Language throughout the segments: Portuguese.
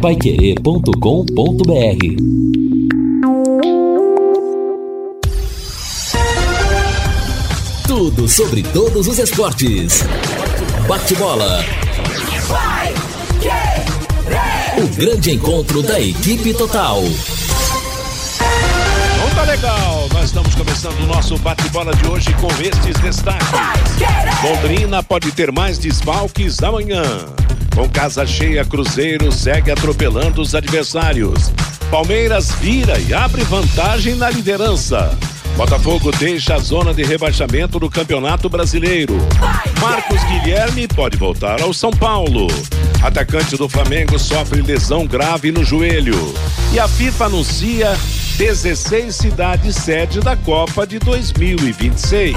paiquerê.com.br Tudo sobre todos os esportes. Bate-bola. O grande encontro da equipe total. Então tá legal, nós estamos começando o nosso bate-bola de hoje com estes destaques. Londrina pode ter mais desfalques amanhã. Com casa cheia, Cruzeiro segue atropelando os adversários. Palmeiras vira e abre vantagem na liderança. Botafogo deixa a zona de rebaixamento do Campeonato Brasileiro. Marcos Guilherme pode voltar ao São Paulo. Atacante do Flamengo sofre lesão grave no joelho. E a FIFA anuncia 16 cidades sede da Copa de 2026.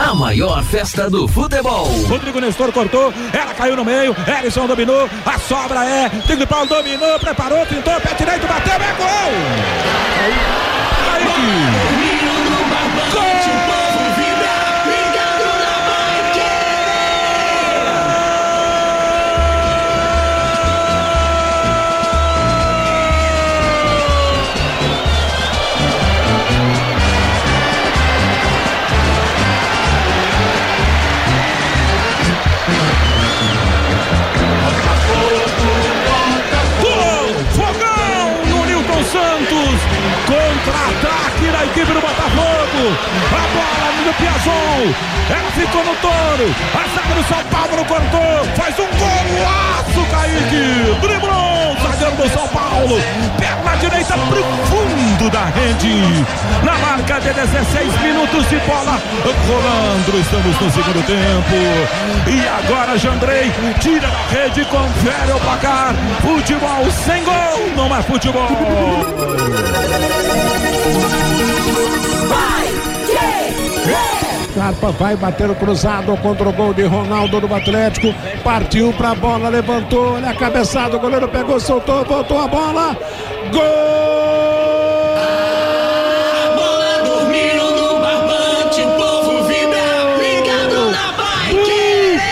A maior festa do futebol. Rodrigo Nestor cortou, ela caiu no meio, Ellison dominou, a sobra é, Tigre Paulo dominou, preparou, tentou, pé direito, bateu, é gol! Kaique! Gol! Ficou no touro. A zaga do São Paulo cortou. Faz um golaço, Kaique. Driblou. Zagueiro do São Paulo. Perna direita pro fundo da rede. Na marca de 16 minutos de bola. Rolando. Estamos no segundo tempo. E agora Jandrei tira da rede, confere o placar. Futebol sem gol. Não é futebol. Scarpa vai bater o cruzado contra o gol de Ronaldo do Atlético. Partiu pra bola, levantou, olha a cabeçada, o goleiro pegou, soltou, voltou a bola. Gol! No barbante, povo vibra, ligado na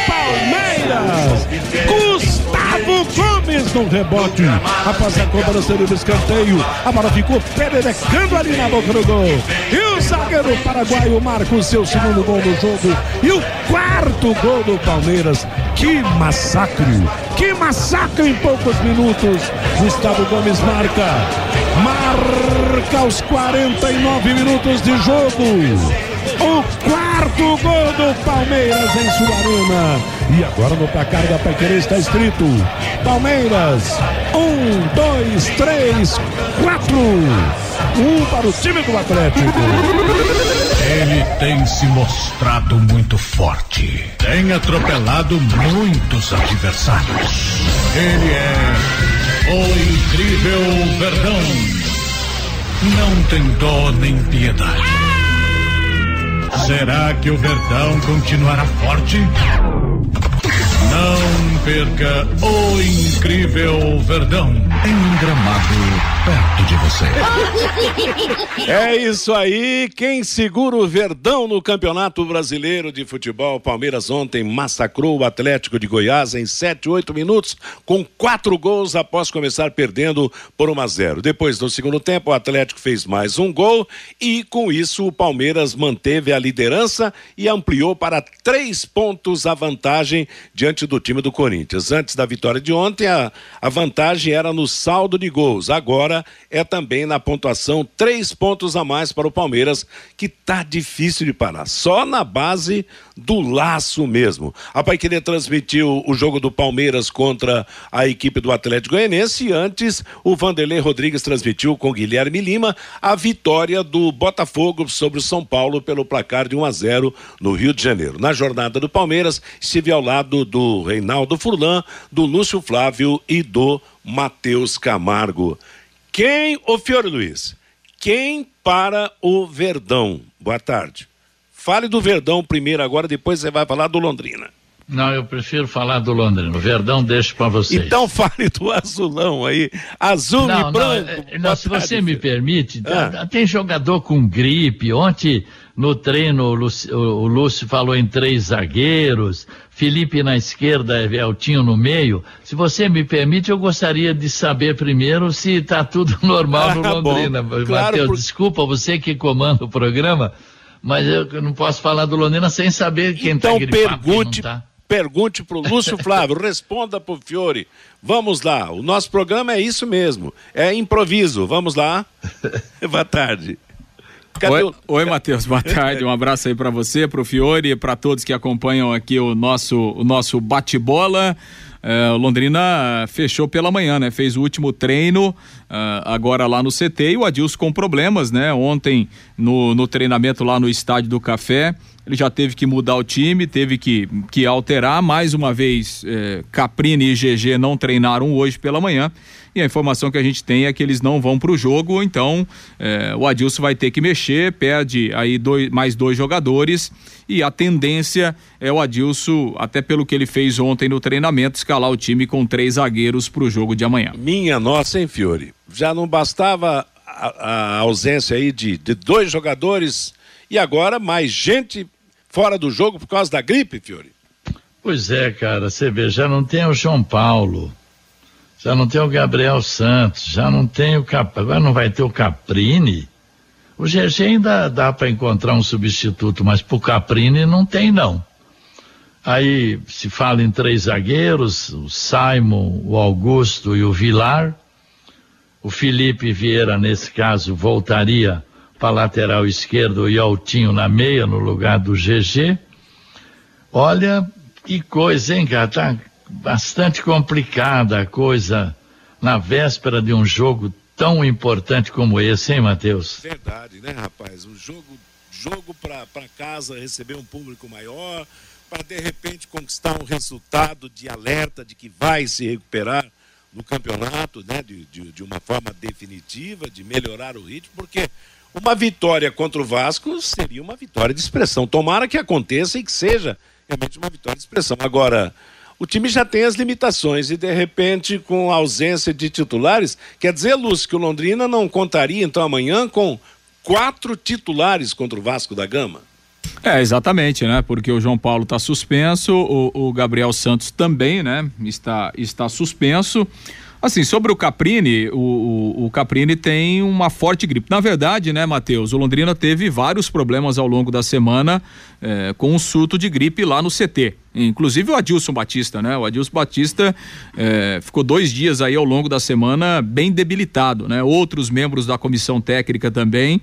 Palmeiras! Gustavo Gomes no rebote. Após a cobrança do escanteio, a bola ficou pererecando ali na boca do gol. E zagueiro paraguaio marca o seu segundo gol do jogo. E o quarto gol do Palmeiras. Que massacre! Que massacre em poucos minutos. Gustavo Gomes marca. Marca aos 49 minutos de jogo. O quarto gol do Palmeiras em sua arena. E agora no placar da Pequerê está escrito: Palmeiras, um, dois, três, quatro. Um para o time do Atlético. Ele tem se mostrado muito forte. Tem atropelado muitos adversários. Ele é o incrível Verdão. Não tem dó nem piedade. Será que o Verdão continuará forte? Não perca o incrível Verdão em gramado perto de você. É isso aí, quem segura o Verdão no Campeonato Brasileiro de Futebol? Palmeiras ontem massacrou o Atlético de Goiás em 7, 8 minutos, com quatro gols após começar perdendo por 1 a 0. Depois, no segundo tempo, o Atlético fez mais um gol e, com isso, o Palmeiras manteve a liderança e ampliou para três pontos a vantagem diante do time do Corinthians. Antes da vitória de ontem, a, a vantagem era no saldo de gols. Agora é também na pontuação, três pontos a mais para o Palmeiras, que tá difícil de parar. Só na base do laço mesmo. A Paiquerê transmitiu o jogo do Palmeiras contra a equipe do Atlético Goianense e antes o Vanderlei Rodrigues transmitiu com Guilherme Lima a vitória do Botafogo sobre o São Paulo pelo placar de 1 a 0 no Rio de Janeiro. Na jornada do Palmeiras, estive ao lado do Reinaldo Furlan, do Lúcio Flávio e do Matheus Camargo. Quem, ô Fiore Luiz, quem para o Verdão? Boa tarde. fale do Verdão primeiro agora, depois você vai falar do Londrina. Não, eu prefiro falar do Londrina. O Verdão deixo para vocês. Então fale do azulão aí. Azul não, e branco. Não, não se você me permite, ah. tem jogador com gripe. Ontem no treino o Lúcio, o Lúcio, falou em três zagueiros, Felipe na esquerda, Eltinho no meio. Se você me permite, eu gostaria de saber primeiro se está tudo normal no ah, Londrina. Claro, Matheus, por... desculpa, você que comanda o programa, mas eu não posso falar do Londrina sem saber quem está então, gripado, pergunte, tá. Pergunte para o Lúcio Flávio, responda para o Fiore. Vamos lá, o nosso programa é isso mesmo, é improviso. Vamos lá. Boa tarde. Oi, o... Oi Matheus, boa tarde. Um abraço aí para você, para o Fiore, para todos que acompanham aqui o nosso, o nosso bate-bola. É, Londrina fechou pela manhã, né? Fez o último treino uh, agora lá no CT e o Adilson com problemas, né? Ontem no, no treinamento lá no Estádio do Café, ele já teve que mudar o time, teve que, que alterar. Mais uma vez, é, Caprini e GG não treinaram hoje pela manhã. E a informação que a gente tem é que eles não vão para o jogo, então é, o Adilson vai ter que mexer, perde aí dois, mais dois jogadores e a tendência é o Adilson, até pelo que ele fez ontem no treinamento, escalar o time com três zagueiros para o jogo de amanhã. Minha nossa, hein, Fiore? Já não bastava a, a ausência aí de, de dois jogadores e agora mais gente fora do jogo por causa da gripe, Fiore? Pois é, cara, você vê, já não tem o João Paulo, já não tem o Gabriel Santos, já não tem o Cap... agora não vai ter o Caprini. O GG ainda dá para encontrar um substituto, mas pro Caprini não tem não. Aí se fala em três zagueiros, o Simon, o Augusto e o Vilar. O Felipe Vieira, nesse caso, voltaria para lateral esquerdo e Altinho na meia no lugar do GG. Olha que coisa, hein, cara? Tá bastante complicada a coisa na véspera de um jogo tão importante como esse, hein, Matheus? Verdade, né, rapaz? Um jogo, jogo para casa receber um público maior, para de repente conquistar um resultado de alerta de que vai se recuperar no campeonato, né, de, de, de uma forma definitiva, de melhorar o ritmo, porque uma vitória contra o Vasco seria uma vitória de expressão. Tomara que aconteça e que seja realmente uma vitória de expressão. Agora, o time já tem as limitações e, de repente, com a ausência de titulares, quer dizer, Lúcio, que o Londrina não contaria, então, amanhã com quatro titulares contra o Vasco da Gama? É, exatamente, né? Porque o João Paulo está suspenso, o, o Gabriel Santos também, né? Está, está suspenso. Assim, sobre o Caprini, o, o, Caprini tem uma forte gripe. Na verdade, né, Matheus, o Londrina teve vários problemas ao longo da semana é, com um surto de gripe lá no CT. Inclusive o Adilson Batista, né? O Adilson Batista é, ficou dois dias aí ao longo da semana bem debilitado, né? Outros membros da comissão técnica também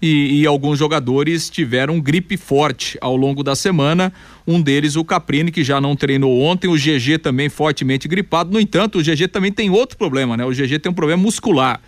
e, e, alguns jogadores tiveram gripe forte ao longo da semana. Um deles, o Caprini, que já não treinou ontem, o GG também fortemente gripado. No entanto, o GG também tem outro problema, né? O GG tem um problema muscular.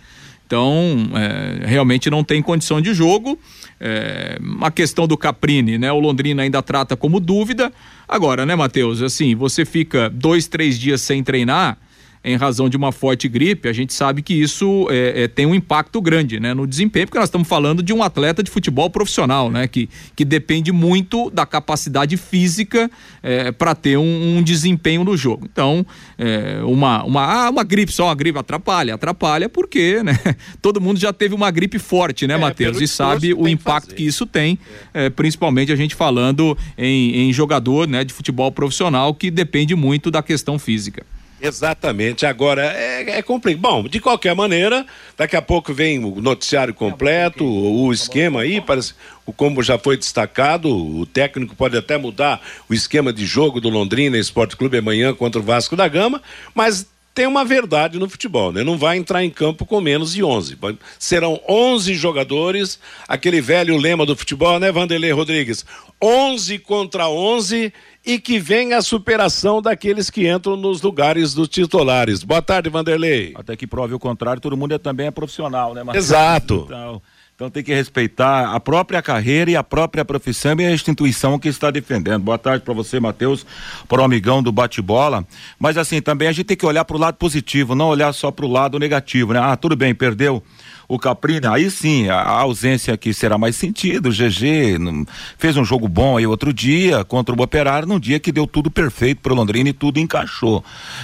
Então, é, realmente não tem condição de jogo. É, a questão do Caprini, né? O Londrina ainda trata como dúvida. Agora, né, Matheus? Assim, você fica dois, três dias sem treinar em razão de uma forte gripe, a gente sabe que isso é, é, tem um impacto grande né, no desempenho, porque nós estamos falando de um atleta de futebol profissional, né, que, que depende muito da capacidade física é, para ter um, um, desempenho no jogo. Então, é, uma, uma, ah, uma gripe, só uma gripe atrapalha, atrapalha porque né, todo mundo já teve uma gripe forte, né, é, Matheus? E sabe o impacto que, que isso tem, é, principalmente a gente falando em, em jogador né, de futebol profissional que depende muito da questão física. Exatamente. Agora, é, é complicado. Bom, de qualquer maneira, daqui a pouco vem o noticiário completo, o esquema aí, parece, como já foi destacado, o técnico pode até mudar o esquema de jogo do Londrina Esporte Clube amanhã contra o Vasco da Gama, mas tem uma verdade no futebol, né? Não vai entrar em campo com menos de 11. Serão 11 jogadores, aquele velho lema do futebol, né, Vanderlei Rodrigues? 11 contra 11 e que venha a superação daqueles que entram nos lugares dos titulares. Boa tarde, Vanderlei. Até que prove o contrário, todo mundo é, também é profissional, né, Marcelo? Exato. Então, Então tem que respeitar a própria carreira e a própria profissão e a instituição que está defendendo. Boa tarde para você, Matheus, para o amigão do bate-bola. Mas assim, também a gente tem que olhar para o lado positivo, não olhar só para o lado negativo, né? Ah, tudo bem, perdeu o Caprini, aí sim, a, ausência aqui será mais sentido. O GG não, fez um jogo bom aí outro dia contra o Operário, num dia que deu tudo perfeito para o Londrina e tudo encaixou.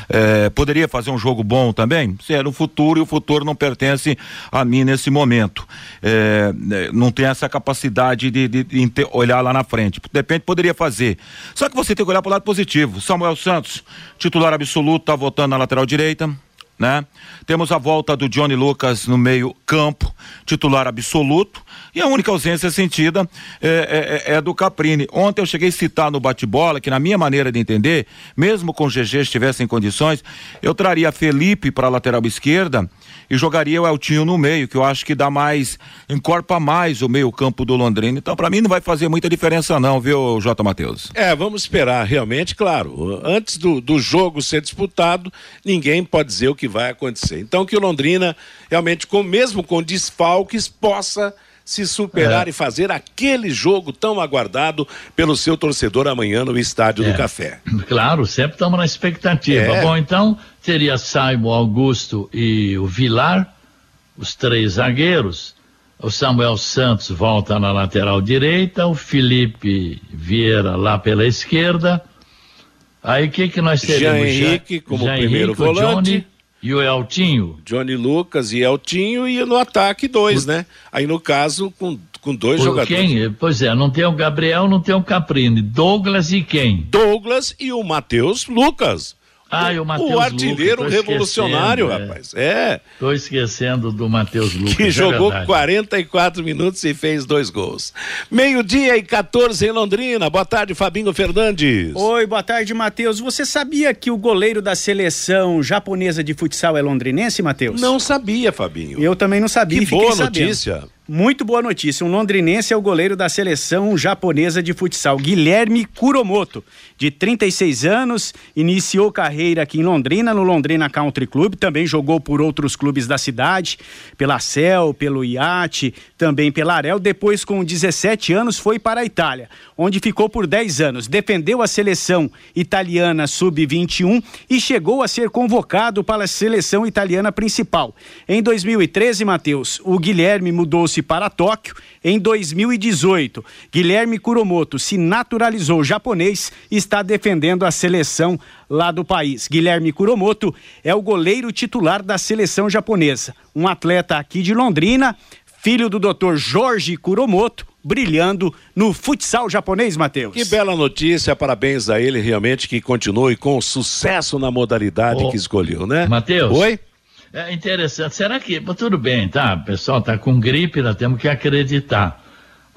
É, poderia fazer um jogo bom também? Era o futuro e o futuro não pertence a mim nesse momento. É, é não tem essa capacidade de, de, de, olhar lá na frente. De repente poderia fazer. Só que você tem que olhar para o lado positivo. Samuel Santos, titular absoluto, está votando na lateral direita né? Temos a volta do Johnny Lucas no meio campo, titular absoluto, e a única ausência sentida é, é, é, do Caprini. Ontem eu cheguei a citar no bate-bola que, na minha maneira de entender, mesmo com o GG estivesse em condições, eu traria Felipe para a lateral esquerda e jogaria o Eltinho no meio, que eu acho que dá mais, encorpa mais o meio-campo do Londrina. Então, para mim, não vai fazer muita diferença, não, viu, J. Matheus? É, vamos esperar, realmente, claro. Antes do, do jogo ser disputado, ninguém pode dizer o que vai acontecer. Então, que o Londrina, realmente, com, mesmo com desfalques, possa se superar é. e fazer aquele jogo tão aguardado pelo seu torcedor amanhã no Estádio é. do Café. Claro, sempre estamos na expectativa. É. Bom, então teria Saimo, Augusto e o Vilar, os três zagueiros. O Samuel Santos volta na lateral direita, o Felipe Vieira lá pela esquerda. Aí o que que nós teremos? Jean Henrique como Jean primeiro Henrique, volante. Johnny, e o Eltinho? Johnny Lucas e Eltinho e no ataque dois, o... né? Aí no caso com, com dois o jogadores. Quem? Pois é, não tem o Gabriel, não tem o Caprini. Douglas e quem? Douglas e o Matheus Lucas. Ah, e o Matheus O artilheiro revolucionário, é. rapaz. É. Tô esquecendo do Matheus Lucas. Que é jogou verdade. 44 minutos e fez dois gols. Meio-dia e 14 em Londrina. Boa tarde, Fabinho Fernandes. Oi, boa tarde, Matheus. Você sabia que o goleiro da seleção japonesa de futsal é londrinense, Matheus? Não sabia, Fabinho. Eu também não sabia. Que boa notícia. Muito boa notícia. Um londrinense é o goleiro da seleção japonesa de futsal, Guilherme Kuromoto, de 36 anos, iniciou carreira aqui em Londrina, no Londrina Country Club, também jogou por outros clubes da cidade, pela Cel, pelo Iate, também pela Arel. Depois, com 17 anos, foi para a Itália, onde ficou por 10 anos. Defendeu a seleção italiana sub-21 e chegou a ser convocado para a seleção italiana principal. Em 2013, Matheus, o Guilherme mudou-se para Tóquio em 2018. Guilherme Kuromoto se naturalizou japonês e está defendendo a seleção lá do país. Guilherme Kuromoto é o goleiro titular da seleção japonesa, um atleta aqui de Londrina, filho do Dr. Jorge Kuromoto, brilhando no futsal japonês, Matheus. Que bela notícia, parabéns a ele, realmente que continue com sucesso na modalidade oh, que escolheu, né? Matheus. Oi? É interessante. Será que. Tudo bem, tá? O pessoal tá com gripe, nós temos que acreditar.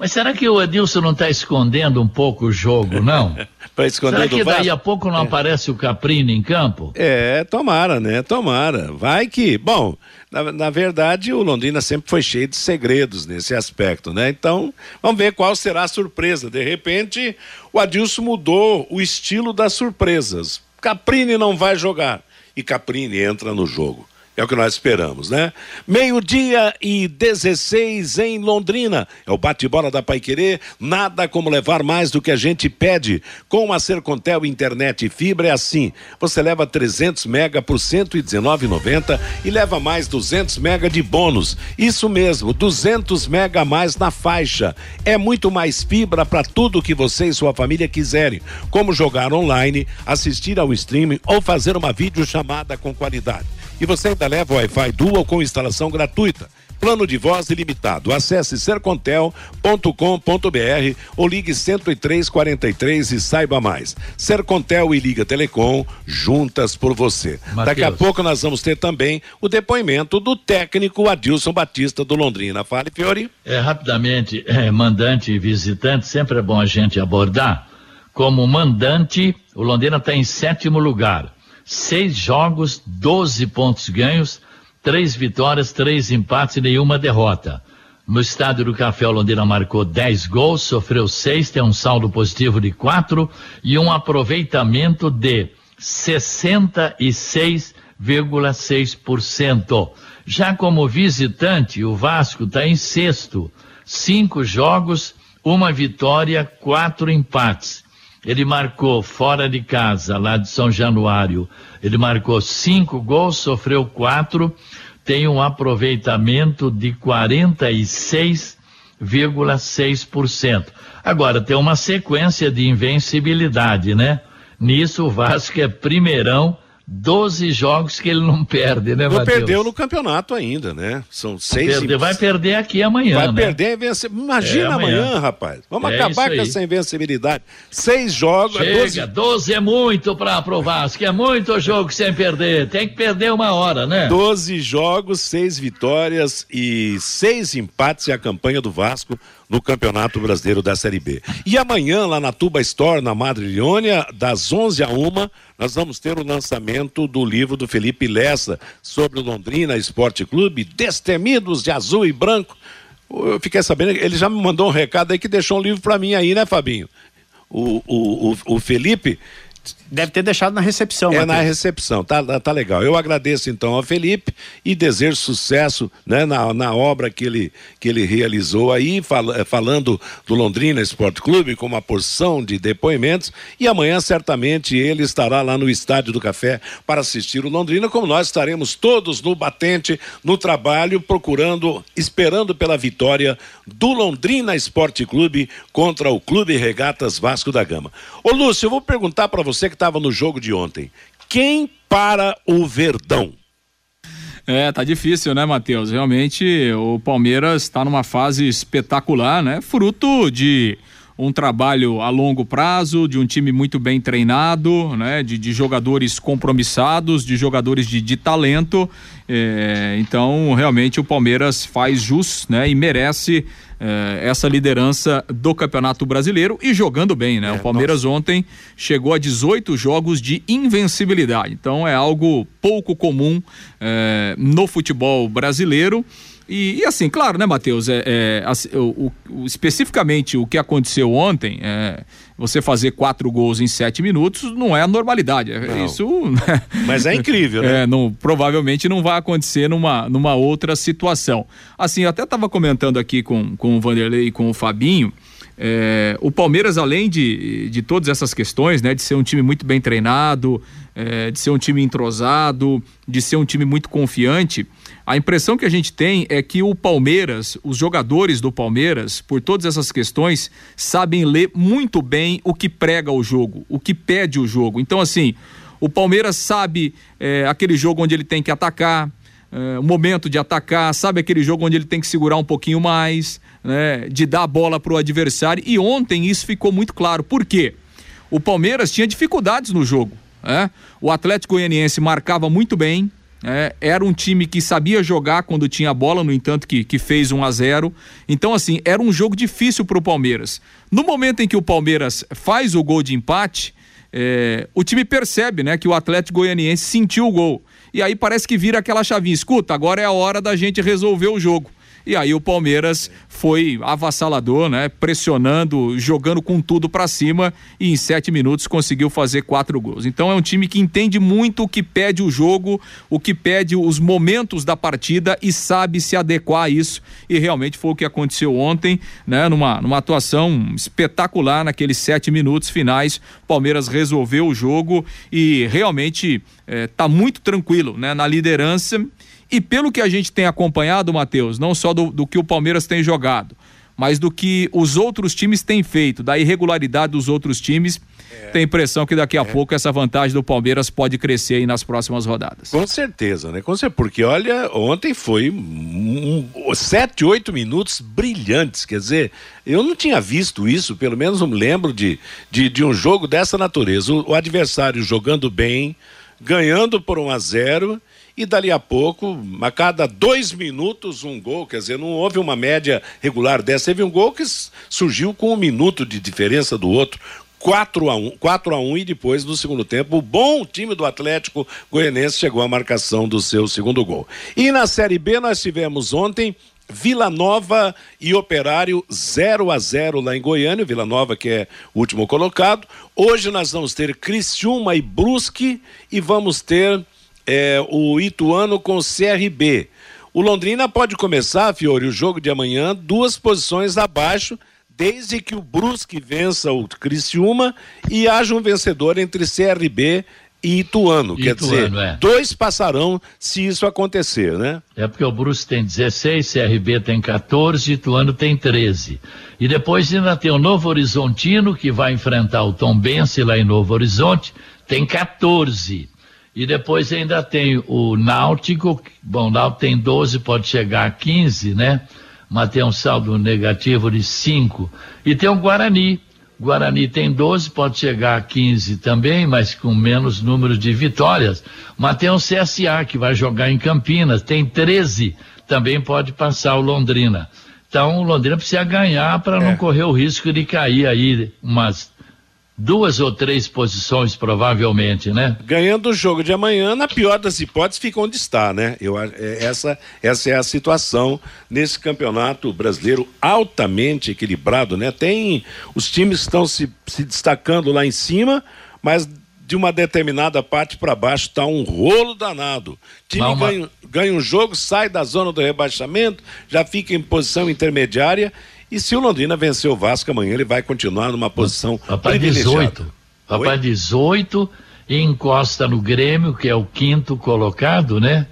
Mas será que o Edilson não está escondendo um pouco o jogo, não? para esconder será que daí a pouco não é. aparece o Caprini em campo? É, tomara, né? Tomara. Vai que. Bom, na, na, verdade, o Londrina sempre foi cheio de segredos nesse aspecto, né? Então, vamos ver qual será a surpresa. De repente, o Adilson mudou o estilo das surpresas. Caprini não vai jogar. E Caprini entra no jogo. É o que nós esperamos, né? Meio-dia e 16 em Londrina. É o bate-bola da Paiquerê. Nada como levar mais do que a gente pede. Com a Sercontel Internet e Fibra é assim. Você leva 300 mega por 119,90 e leva mais 200 mega de bônus. Isso mesmo, 200 mega a mais na faixa. É muito mais fibra para tudo que você e sua família quiserem. Como jogar online, assistir ao streaming ou fazer uma videochamada com qualidade. E você ainda leva o Wi-Fi Dual com instalação gratuita. Plano de voz ilimitado. Acesse sercontel.com.br ou ligue 10343 e saiba mais. Sercontel e Liga Telecom, juntas por você. Mateus. Daqui a pouco nós vamos ter também o depoimento do técnico Adilson Batista do Londrina. Fale, Fiori. É, rapidamente, é, mandante e visitante, sempre é bom a gente abordar. Como mandante, o Londrina está em sétimo lugar seis jogos, 12 pontos ganhos, três vitórias, três empates e nenhuma derrota. No estádio do Café, o Londrina marcou 10 gols, sofreu seis, tem um saldo positivo de quatro e um aproveitamento de 66 6,6%. Já como visitante, o Vasco está em sexto, cinco jogos, uma vitória, quatro empates. Ele marcou fora de casa, lá de São Januário, ele marcou cinco gols, sofreu quatro, tem um aproveitamento de 46,6%. Agora, tem uma sequência de invencibilidade, né? Nisso, o Vasco é primeirão 12 jogos que ele não perde, né, Não Matheus? perdeu no campeonato ainda, né? São seis. Perder, vai perder aqui amanhã, Vai né? perder invencibilidade. Imagina É, amanhã. amanhã. rapaz. Vamos É acabar com essa invencibilidade. Seis jogos. Chega, 12 é muito para o Vasco, é muito jogo sem perder. Tem que perder uma hora, né? 12 jogos, seis vitórias e seis empates é a campanha do Vasco no Campeonato Brasileiro da Série B. E amanhã, lá na Tuba Store, na Madre Leônia, das 11 a 1 nós vamos ter o lançamento do livro do Felipe Lessa sobre o Londrina Esporte Clube, Destemidos de Azul e Branco. Eu fiquei sabendo, ele já me mandou um recado aí que deixou um livro para mim aí, né, Fabinho? O, o, o, o Felipe Deve ter deixado na recepção, é Matheus. na recepção, tá, tá- tá legal. Eu agradeço então ao Felipe e desejo sucesso né, na, na obra que ele, que ele realizou aí, fal- eh, falando do Londrina Esporte Clube com uma porção de depoimentos. E amanhã, certamente, ele estará lá no Estádio do Café para assistir o Londrina, como nós estaremos todos no batente, no trabalho, procurando, esperando pela vitória do Londrina Esporte Clube contra o Clube Regatas Vasco da Gama. Ô Lúcio, eu vou perguntar para você que estava no jogo de ontem. Quem para o Verdão? É, tá difícil, né, Matheus? Realmente o Palmeiras está numa fase espetacular, né? Fruto de um trabalho a longo prazo, de um time muito bem treinado, né? De, de jogadores compromissados, de jogadores de, de talento. É, então, realmente o Palmeiras faz jus, né? E merece é, essa liderança do Campeonato Brasileiro e jogando bem, né? o Palmeiras ontem chegou a 18 jogos de invencibilidade. Então é algo pouco comum é, no futebol brasileiro. E, e assim, claro, né, Matheus? É, é, assim, o, o- especificamente o que aconteceu ontem, é, você fazer quatro gols em sete minutos não é a normalidade. É, Não. Isso. Mas é incrível, né? É, não, provavelmente não vai acontecer numa, numa outra situação. Assim, eu até estava comentando aqui com, com o Vanderlei e com o Fabinho. é, o Palmeiras, além de, de todas essas questões, né, de ser um time muito bem treinado, é, de ser um time entrosado, de ser um time muito confiante, a impressão que a gente tem é que o Palmeiras, os jogadores do Palmeiras, por todas essas questões, sabem ler muito bem o que prega o jogo, o que pede o jogo. Então, assim, o Palmeiras sabe é, aquele jogo onde ele tem que atacar, é, o momento de atacar, sabe aquele jogo onde ele tem que segurar um pouquinho mais, né, de dar a bola para o adversário. E ontem isso ficou muito claro. Por quê? O Palmeiras tinha dificuldades no jogo. né? O Atlético Goianiense marcava muito bem. Né? era um time que sabia jogar quando tinha a bola, no entanto, que, que fez 1 a 0 Então, assim, era um jogo difícil para o Palmeiras. No momento em que o Palmeiras faz o gol de empate, é, o time percebe né, que o Atlético Goianiense sentiu o gol. E aí parece que vira aquela chavinha. Escuta, agora é a hora da gente resolver o jogo. E aí o Palmeiras foi avassalador, né? Pressionando, jogando com tudo pra cima e em sete minutos conseguiu fazer quatro gols. Então é um time que entende muito o que pede o jogo, o que pede os momentos da partida e sabe se adequar a isso. E realmente foi o que aconteceu ontem, né? Numa, numa atuação espetacular naqueles sete minutos finais. Palmeiras resolveu o jogo e realmente eh, tá muito tranquilo, né? Na liderança. E pelo que a gente tem acompanhado, Matheus, não só do, do que o Palmeiras tem jogado, mas do que os outros times têm feito, da irregularidade dos outros times, tem a impressão que daqui a pouco essa vantagem do Palmeiras pode crescer aí nas próximas rodadas. Com certeza, né? Com certeza, porque olha, ontem foi um, um, sete, oito minutos brilhantes. Quer dizer, eu não tinha visto isso, pelo menos não me lembro de, de, de um jogo dessa natureza. O, o adversário jogando bem, ganhando por 1 a 0 e dali a pouco, a cada dois minutos, um gol. Quer dizer, não houve uma média regular dessa. Teve um gol que surgiu com um minuto de diferença do outro. 4 a 1 4 a 1 e depois no segundo tempo o bom time do Atlético Goianense chegou à marcação do seu segundo gol. E na Série B nós tivemos ontem Vila Nova e Operário 0 a 0 lá em Goiânia, Vila Nova que é o último colocado. Hoje nós vamos ter Criciúma e Brusque e vamos ter é, o Ituano com o CRB. O Londrina pode começar, Fiore, o jogo de amanhã, duas posições abaixo, desde que o Brusque vença o Criciúma e haja um vencedor entre CRB e Ituano. Quer dizer, Ituano, é. dois passarão se isso acontecer, né? É porque o Brusque tem 16, CRB tem 14, Ituano tem 13. E depois ainda tem o Novo Horizontino, que vai enfrentar o Tom Bense lá em Novo Horizonte, tem 14. E depois ainda tem o Náutico, bom, o Náutico tem 12, pode chegar a 15, né? Mas tem um saldo negativo de 5. E tem o Guarani. Guarani tem 12, pode chegar a 15 também, mas com menos número de vitórias. Mas tem o CSA, que vai jogar em Campinas, tem 13, também pode passar o Londrina. Então o Londrina precisa ganhar para não correr o risco de cair aí umas duas ou três posições, provavelmente, né? Ganhando o jogo de amanhã, na pior das hipóteses, fica onde está, né? Eu, é- essa, essa é a situação nesse campeonato brasileiro altamente equilibrado, né? Tem. Os times estão se, se destacando lá em cima, mas de uma determinada parte para baixo está um rolo danado. O time uma- ganha, ganha um jogo, sai da zona do rebaixamento, já fica em posição intermediária. E se o Londrina vencer o Vasco amanhã, ele vai continuar numa posição Rapaz, privilegiada. 18. Rapaz, 18 e encosta no Grêmio, que é o quinto colocado, né?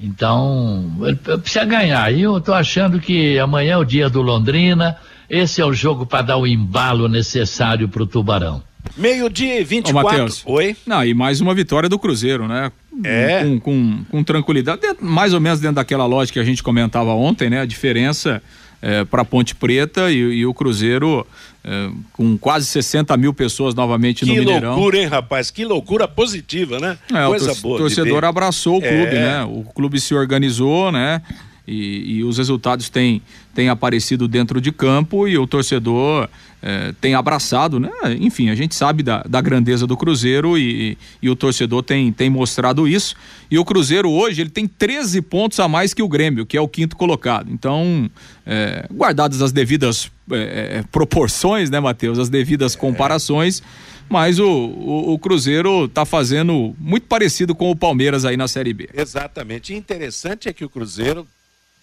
Então, ele precisa ganhar. E eu tô achando que amanhã é o dia do Londrina. Esse é o jogo para dar o embalo necessário pro Tubarão. Meio-dia e Ô, 24. Matheus. Oi? Não, e mais uma vitória do Cruzeiro, né? É. Com, com, com tranquilidade, mais ou menos dentro daquela lógica que a gente comentava ontem, né? A diferença é, para Ponte Preta e, e o Cruzeiro é, com quase 60 mil pessoas novamente no Que Mineirão. loucura, hein, rapaz? Que loucura positiva, né? É, Coisa o boa. de torcedor abraçou o É. clube, né? O clube se organizou, né? E, e os resultados têm, têm aparecido dentro de campo e o torcedor eh, tem abraçado, né? Enfim, a gente sabe da, da grandeza do Cruzeiro e, e o torcedor tem, tem mostrado isso. E o Cruzeiro hoje ele tem 13 pontos a mais que o Grêmio, que é o quinto colocado. Então, eh, guardadas as devidas eh, eh, proporções, né, Matheus? As devidas comparações. Mas o, o, o Cruzeiro tá fazendo muito parecido com o Palmeiras aí na Série B. Exatamente. E interessante é que o Cruzeiro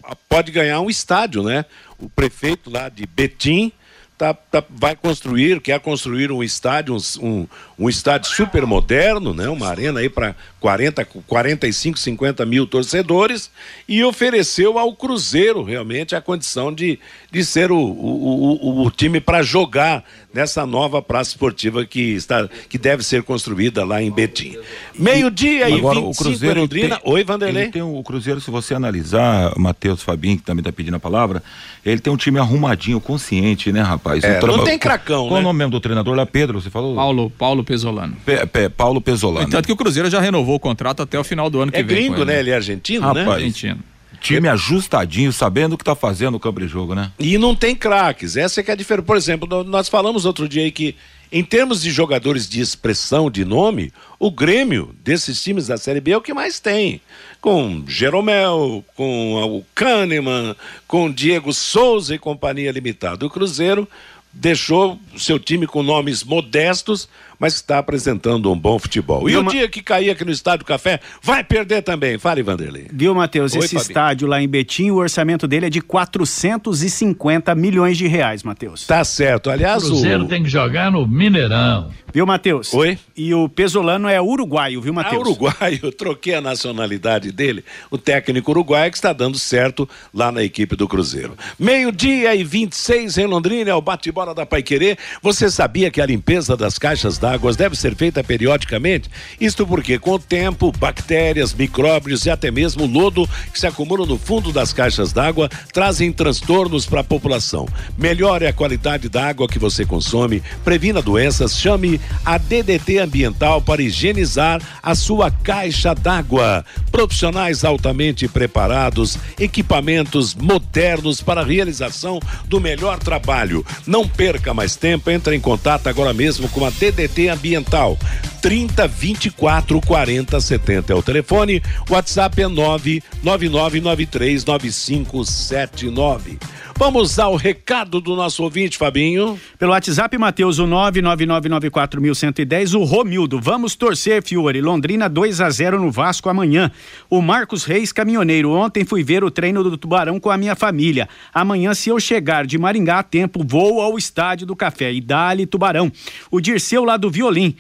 ah, pode ganhar um estádio, né? O prefeito lá de Betim tá, tá- vai construir, quer construir um estádio, um, um, estádio super moderno, né? Uma arena aí para 40, 45, 50 mil torcedores e ofereceu ao Cruzeiro realmente a condição de, de ser o, o, o, o time para jogar nessa nova praça esportiva que está que deve ser construída lá em Betim. Meio-dia e Agora, 25 o Cruzeiro Londrina. tem- Oi, Vanderlei. tem o Cruzeiro, se você analisar, Matheus Fabinho, que também está pedindo a palavra, ele tem um time arrumadinho, consciente, né, rapaz? É, Um traba- não tem cracão, Qual né? o nome mesmo do treinador lá? Pedro, você falou? Paulo, Paulo Pesolano. Pe- Pe- Paulo Pesolano. Tanto que o Cruzeiro já renovou o contrato até o final do ano que É vem. com gringo, né? Ele é argentino, né? Rapaz, Argentino. time ajustadinho, sabendo o que tá fazendo no campo de jogo, né? E não tem craques. Essa é que é a diferença. Por exemplo, nós falamos outro dia aí que, em termos de jogadores de expressão, de nome, o Grêmio, desses times da Série B, é o que mais tem. Com Jeromel, com o Kahneman, com Diego Souza e companhia limitada. O Cruzeiro deixou seu time com nomes modestos, mas está apresentando um bom futebol. E Viu, o dia que cair aqui no Estádio Café, vai perder também. Fale, Vanderlei. Viu, Matheus? Oi, Esse Fabinho. estádio lá em Betim, o orçamento dele é de 450 milhões de reais, Matheus. Tá certo. O Aliás, Cruzeiro o... tem que jogar no Mineirão. Viu, Matheus? Oi? E o Pesolano é uruguaio, viu, Ah, Matheus? uruguaio, eu troquei a nacionalidade dele, o técnico uruguaio que está dando certo lá na equipe do Cruzeiro. Meio-dia e 26 em Londrina, é o bate-bola da Paiquerê. Você sabia que a limpeza das caixas d'água deve ser feita periodicamente? Isto porque, com o tempo, bactérias, micróbios e até mesmo lodo que se acumulam no fundo das caixas d'água trazem transtornos para a população. Melhore a qualidade da água que você consome, previna doenças, chame a DDT Ambiental para higienizar a sua caixa d'água. Profissionais altamente preparados, equipamentos modernos para a realização do melhor trabalho. Não perca mais tempo, entre em contato agora mesmo com a DDT Ambiental. 30 24 40 70 é o telefone. WhatsApp é 99993 9579. Vamos ao recado do nosso ouvinte, Fabinho. Pelo WhatsApp, Matheus, o 999941110, o Romildo. Vamos torcer, Fiore. Londrina 2 a 0 no Vasco amanhã. O Marcos Reis, caminhoneiro. Ontem fui ver o treino do Tubarão com a minha família. Amanhã, se eu chegar de Maringá a tempo, vou ao estádio do Café e dá-lhe Tubarão. O Dirceu lá do Violim.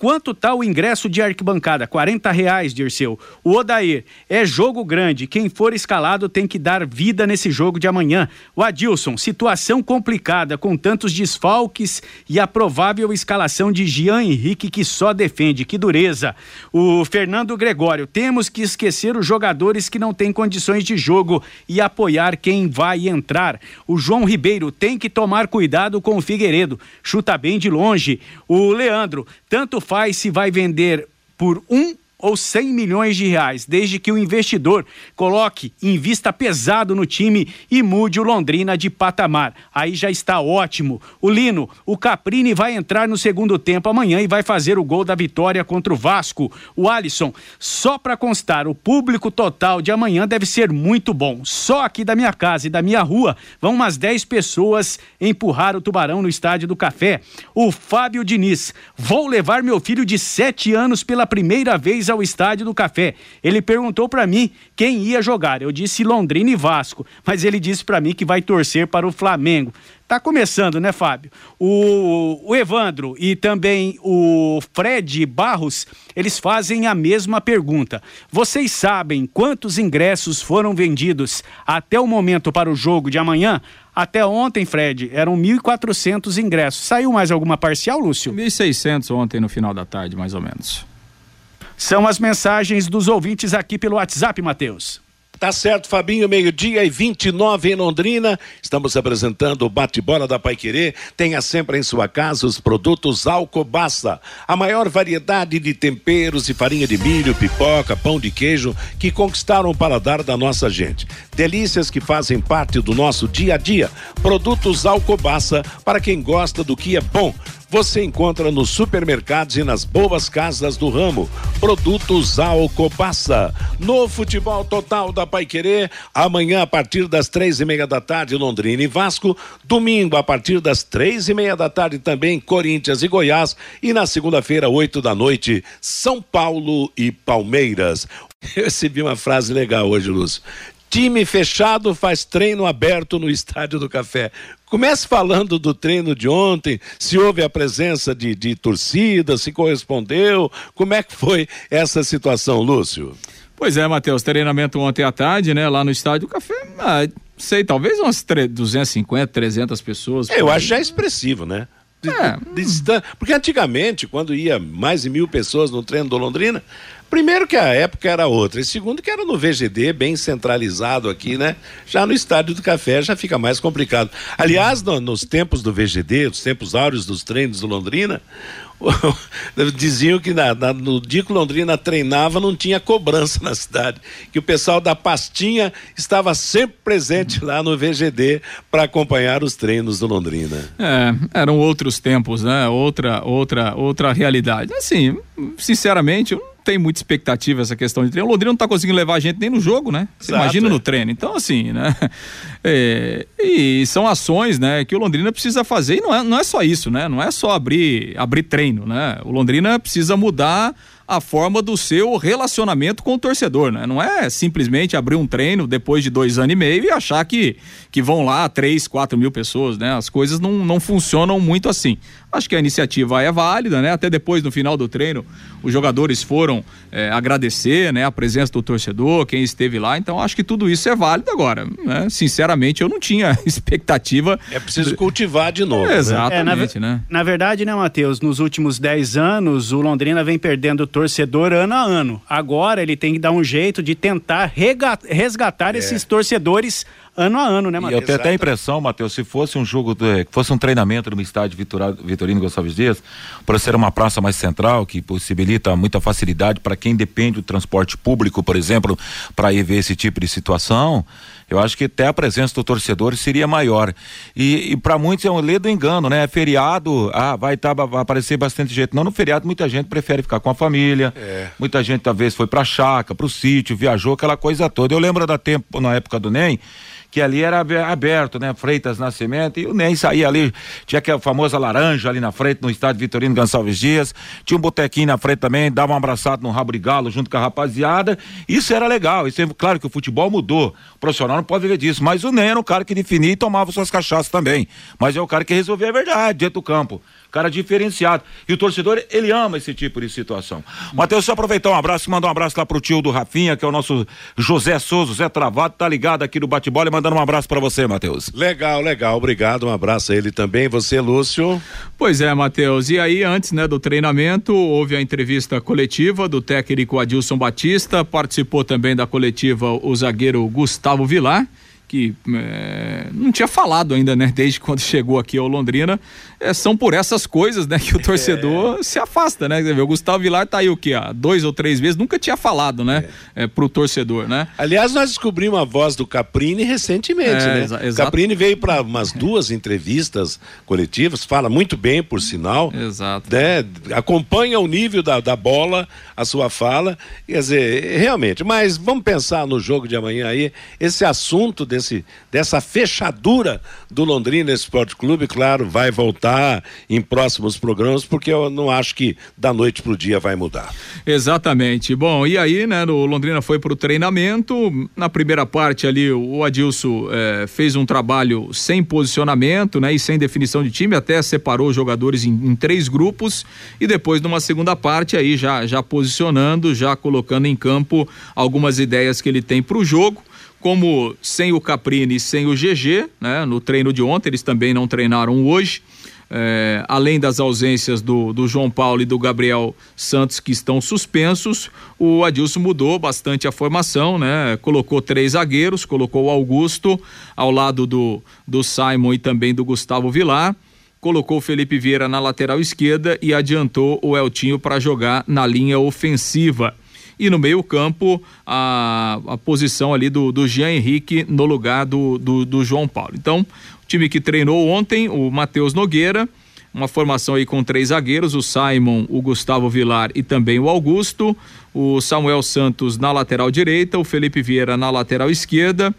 Quanto tá o ingresso de arquibancada? 40 reais, Dirceu. O Odair, é jogo grande. Quem for escalado tem que dar vida nesse jogo de amanhã. O Adilson, situação complicada, com tantos desfalques e a provável escalação de Jean Henrique que só defende. Que dureza. O Fernando Gregório, temos que esquecer os jogadores que não têm condições de jogo e apoiar quem vai entrar. O João Ribeiro tem que tomar cuidado com o Figueiredo. Chuta bem de longe. O Leandro, tanto faz se vai vender por um ou 100 milhões de reais, desde que o investidor coloque, invista pesado no time e mude o Londrina de patamar. Aí já está ótimo. O Lino, o Caprini vai entrar no segundo tempo amanhã e vai fazer o gol da vitória contra o Vasco. O Alisson, só para constar, o público total de amanhã deve ser muito bom. Só aqui da minha casa e da minha rua vão umas 10 pessoas empurrar o Tubarão no Estádio do Café. O Fábio Diniz, vou levar meu filho de 7 anos pela primeira vez ao Estádio do Café. Ele perguntou para mim quem ia jogar. Eu disse Londrina e Vasco, mas ele disse para mim que vai torcer para o Flamengo. Tá começando, né, Fábio? O, o, Evandro e também o Fred Barros, eles fazem a mesma pergunta. Vocês sabem quantos ingressos foram vendidos até o momento para o jogo de amanhã? Até ontem, Fred, eram 1.400 ingressos. Saiu mais alguma parcial, Lúcio? 1.600 ontem no final da tarde, mais ou menos. São as mensagens dos ouvintes aqui pelo WhatsApp, Matheus. Tá certo, Fabinho, meio-dia e 29 em Londrina. Estamos apresentando o bate-bola da Paiquerê. Tenha sempre em sua casa os produtos Alcobaça. A maior variedade de temperos e farinha de milho, pipoca, pão de queijo que conquistaram o paladar da nossa gente. Delícias que fazem parte do nosso dia a dia. Produtos Alcobaça para quem gosta do que é bom você encontra nos supermercados e nas boas casas do ramo. Produtos Alcobaça. No Futebol Total da Paiquerê, amanhã a partir das três e meia da tarde, Londrina e Vasco. Domingo, a partir das três e meia da tarde, também Corinthians e Goiás. E na segunda-feira, oito da noite, São Paulo e Palmeiras. Eu recebi uma frase legal hoje, Lúcio. Time fechado faz treino aberto no Estádio do Café. Comece falando do treino de ontem, se houve a presença de, de torcida, se correspondeu, como é que foi essa situação, Lúcio? Pois é, Matheus, treinamento ontem à tarde, né, lá no Estádio do Café, ah, sei, talvez umas 250, 300 pessoas. Eu acho já expressivo, né? É. Porque antigamente, quando ia mais de mil pessoas no treino do Londrina, Primeiro que a época era outra, e segundo que era no VGD, bem centralizado aqui, né? Já no Estádio do Café já fica mais complicado. Aliás, no, nos tempos do VGD, os tempos áureos dos treinos do Londrina, diziam que na, na, no dia que Londrina treinava não tinha cobrança na cidade, que o pessoal da pastinha estava sempre presente lá no VGD para acompanhar os treinos do Londrina. É, eram outros tempos, né? Outra, outra, outra realidade. Assim, sinceramente, eu tem muita expectativa essa questão de treino. O Londrina não está conseguindo levar a gente nem no jogo, né? Você Exato, imagina é. no treino. Então, assim, né? É, e são ações, né, que o Londrina precisa fazer e não é, não é só isso, né? Não é só abrir, abrir treino, né? O Londrina precisa mudar a forma do seu relacionamento com o torcedor, né? Não é simplesmente abrir um treino depois de dois anos e meio e achar que, que vão lá três, quatro mil pessoas, né? As coisas não, não funcionam muito assim. Acho que a iniciativa é válida, né? Até depois, no final do treino, os jogadores foram é, agradecer, né? A presença do torcedor, quem esteve lá. Então, acho que tudo isso é válido agora, né? Sinceramente, eu não tinha expectativa. É preciso cultivar de novo. É, exatamente, é, na, né? Na verdade, né, Matheus? Nos últimos 10 anos, o Londrina vem perdendo torcedor ano a ano. Agora ele tem que dar um jeito de tentar resgatar é. esses torcedores ano a ano, né, E eu Matheus? tenho até a impressão, Matheus, se fosse um jogo, de, fosse um treinamento no estádio Vitora- Vitorino Gonçalves Dias, por ser uma praça mais central, que possibilita muita facilidade para quem depende do transporte público, por exemplo, para ir ver esse tipo de situação, eu acho que até a presença do torcedor seria maior. E, e para muitos é um ledo engano, né? É feriado, ah, vai, tá, vai aparecer bastante gente. Não, no feriado muita gente prefere ficar com a família. Muita gente talvez foi pra chácara, pro sítio, viajou, aquela coisa toda. Eu lembro da tempo, na época do NEM, que ali era abe- aberto, né? Freitas Nascimento, e o NEM saía ali, tinha aquela famosa laranja ali na frente, no estádio Vitorino Gonçalves Dias, tinha um botequinho na frente também, dava um abraçado no rabo de galo junto com a rapaziada, isso era legal, isso é, claro que o futebol mudou, o profissional não pode viver disso, mas o NEM era o cara que definia e tomava suas cachaças também, mas é o cara que resolvia a verdade dentro do campo, cara diferenciado, e o torcedor, ele ama esse tipo de situação. Matheus, só aproveitar um abraço e mandar um abraço lá pro tio do Rafinha, que é o nosso José Souza, Zé Travado, tá ligado aqui no bate-bola e mandando um abraço pra você, Matheus. Legal, legal. Obrigado. Um abraço a ele também. Você, Lúcio. Pois é, Matheus. E aí, antes né, do treinamento, houve a entrevista coletiva do técnico Adilson Batista, participou também da coletiva o zagueiro Gustavo Vilar, que eh, não tinha falado ainda, né, desde quando chegou aqui ao Londrina. Eh, são por essas coisas, né, que o torcedor se afasta, né? Ver, O Gustavo Vilar tá aí o quê? Há dois ou três vezes, nunca tinha falado, né, eh, pro torcedor, né? Aliás, nós descobrimos a voz do Caprini recentemente, É, né? exa- exato. Caprini veio para umas duas entrevistas coletivas, fala muito bem, por sinal. Exato. Né? Acompanha o nível da, da bola, a sua fala. Quer dizer, realmente. Mas vamos pensar no jogo de amanhã aí. Esse assunto desse, dessa fechadura do Londrina Esporte Clube, claro, vai voltar em próximos programas, porque eu não acho que da noite pro dia vai mudar. Exatamente. Bom, e aí, né, o Londrina foi pro treinamento. Na primeira parte ali, o Adilson eh, fez um trabalho sem posicionamento, né, e sem definição de time, até separou os jogadores em, em três grupos e depois numa segunda parte aí já já posicionando, já colocando em campo algumas ideias que ele tem pro jogo. Como sem o Caprini e sem o GG, né? No treino de ontem, eles também não treinaram hoje. É, além das ausências do, do João Paulo e do Gabriel Santos que estão suspensos, o Adilson mudou bastante a formação, né? Colocou três zagueiros, colocou o Augusto ao lado do, do Simon e também do Gustavo Vilar, colocou o Felipe Vieira na lateral esquerda e adiantou o Eltinho para jogar na linha ofensiva. E no meio-campo, a, a posição ali do, do Jean Henrique no lugar do, do, do João Paulo. Então, time que treinou ontem, o Matheus Nogueira, uma formação aí com três zagueiros, o Simon, o Gustavo Vilar e também o Augusto, o Samuel Santos na lateral direita, o Felipe Vieira na lateral esquerda,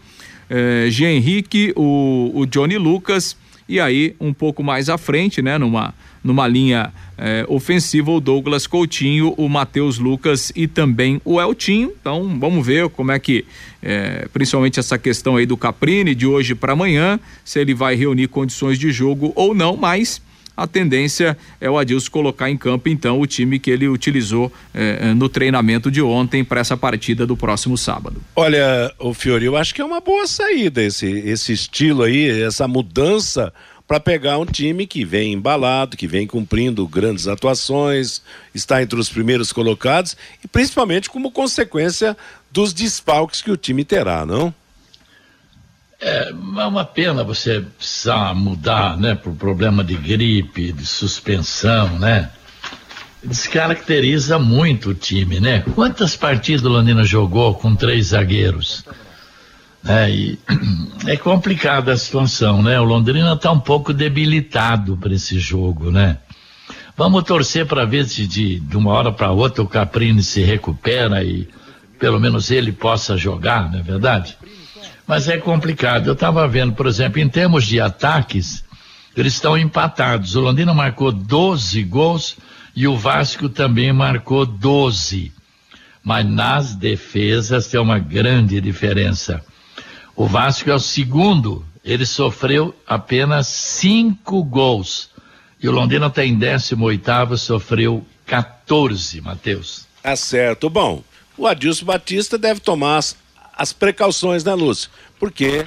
eh, Henrique, o, o Johnny Lucas e aí um pouco mais à frente, né, numa numa linha eh, ofensiva o Douglas Coutinho, o Matheus Lucas e também o Eltinho. Então vamos ver como é que, eh, principalmente essa questão aí do Caprini de hoje para amanhã, se ele vai reunir condições de jogo ou não, mas a tendência é o Adilson colocar em campo então o time que ele utilizou eh, no treinamento de ontem para essa partida do próximo sábado. Olha, o Fiori, eu acho que é uma boa saída esse, esse estilo aí, essa mudança para pegar um time que vem embalado, que vem cumprindo grandes atuações, está entre os primeiros colocados e principalmente como consequência dos desfalques que o time terá, não? É, é uma pena você precisar mudar, né, por problema de gripe, de suspensão, né? Descaracteriza muito o time, né? Quantas partidas o Londrina jogou com três zagueiros? É, e é complicada a situação, né? O Londrina está um pouco debilitado para esse jogo, né? Vamos torcer para ver se de, de uma hora para outra o Caprini se recupera e pelo menos ele possa jogar, não é verdade? Mas é complicado. Eu estava vendo, por exemplo, em termos de ataques, eles estão empatados. O Londrina marcou 12 gols e o Vasco também marcou 12. Mas nas defesas tem uma grande diferença. O Vasco é o segundo, ele sofreu apenas cinco gols. E o Londrina está em 18, sofreu 14, Matheus. Tá certo. Bom, o Adilson Batista deve tomar as precauções, né, Lúcio? Porque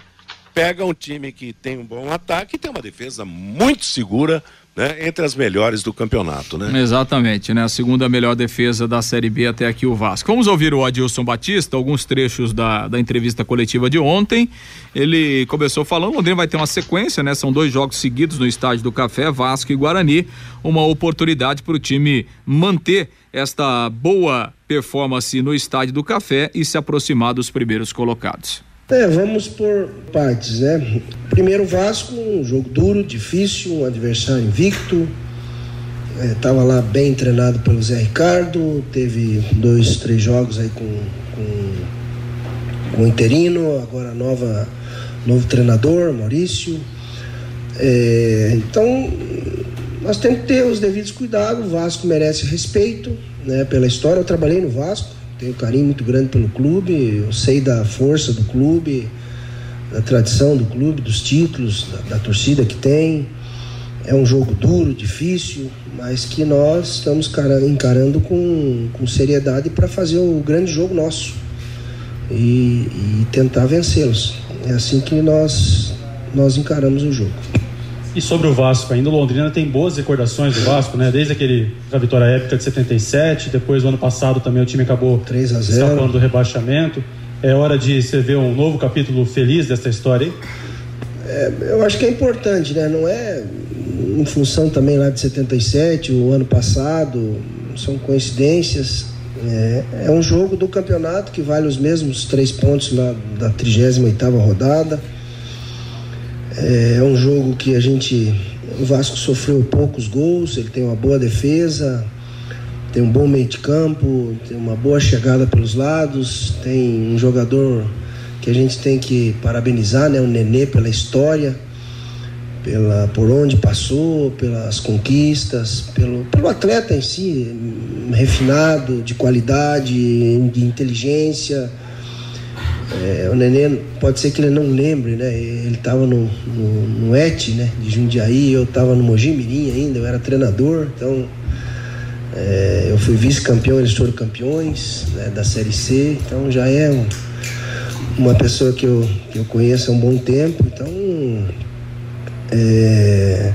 pega um time que tem um bom ataque e tem uma defesa muito segura, né, entre as melhores do campeonato, né? Exatamente, né? A segunda melhor defesa da Série B até aqui o Vasco. Vamos ouvir o Adilson Batista, alguns trechos da, da entrevista coletiva de ontem. Ele começou falando, Londrina vai ter uma sequência, né? São dois jogos seguidos no estádio do Café, Vasco e Guarani, uma oportunidade para o time manter esta boa performance no estádio do Café e se aproximar dos primeiros colocados. É, vamos por partes, né? Primeiro Vasco, um jogo duro, difícil, um adversário invicto. Estava é, lá bem treinado pelo Zé Ricardo, teve dois, três jogos aí com, com, com o interino, agora nova, novo treinador, Maurício. É, então, nós temos que ter os devidos cuidados, o Vasco merece respeito né, pela história. Eu trabalhei no Vasco, tenho carinho muito grande pelo clube, eu sei da força do clube, da tradição do clube, dos títulos, da, da torcida que tem. É um jogo duro, difícil, mas que nós estamos encarando com, com seriedade para fazer o grande jogo nosso e, e tentar vencê-los. É assim que nós, nós encaramos o jogo. E sobre o Vasco ainda, o Londrina tem boas recordações do Vasco, né? Desde aquele, a vitória épica de 77, depois do ano passado também o time acabou 3 a 0. escapando do rebaixamento. É hora de você ver um novo capítulo feliz dessa história aí? É, eu acho que é importante, né? Não é em função também lá de 77, o ano passado, são coincidências. É, é um jogo do campeonato que vale os mesmos três pontos na, da 38ª rodada é, é um jogo que a gente. O Vasco sofreu poucos gols, ele tem uma boa defesa, tem um bom meio de campo, tem uma boa chegada pelos lados, tem um jogador que a gente tem que parabenizar, né? O Nenê pela história, pela, por onde passou, pelas conquistas, pelo, pelo atleta em si, refinado, de qualidade, de inteligência é, o Nenê, pode ser que ele não lembre, né? Ele estava no, no, no, ET, né? De Jundiaí, eu estava no Mojimirim ainda, eu era treinador, então é, eu fui vice-campeão, eles foram campeões né, da Série C, então já é um, uma pessoa que eu, que eu conheço há um bom tempo, então é,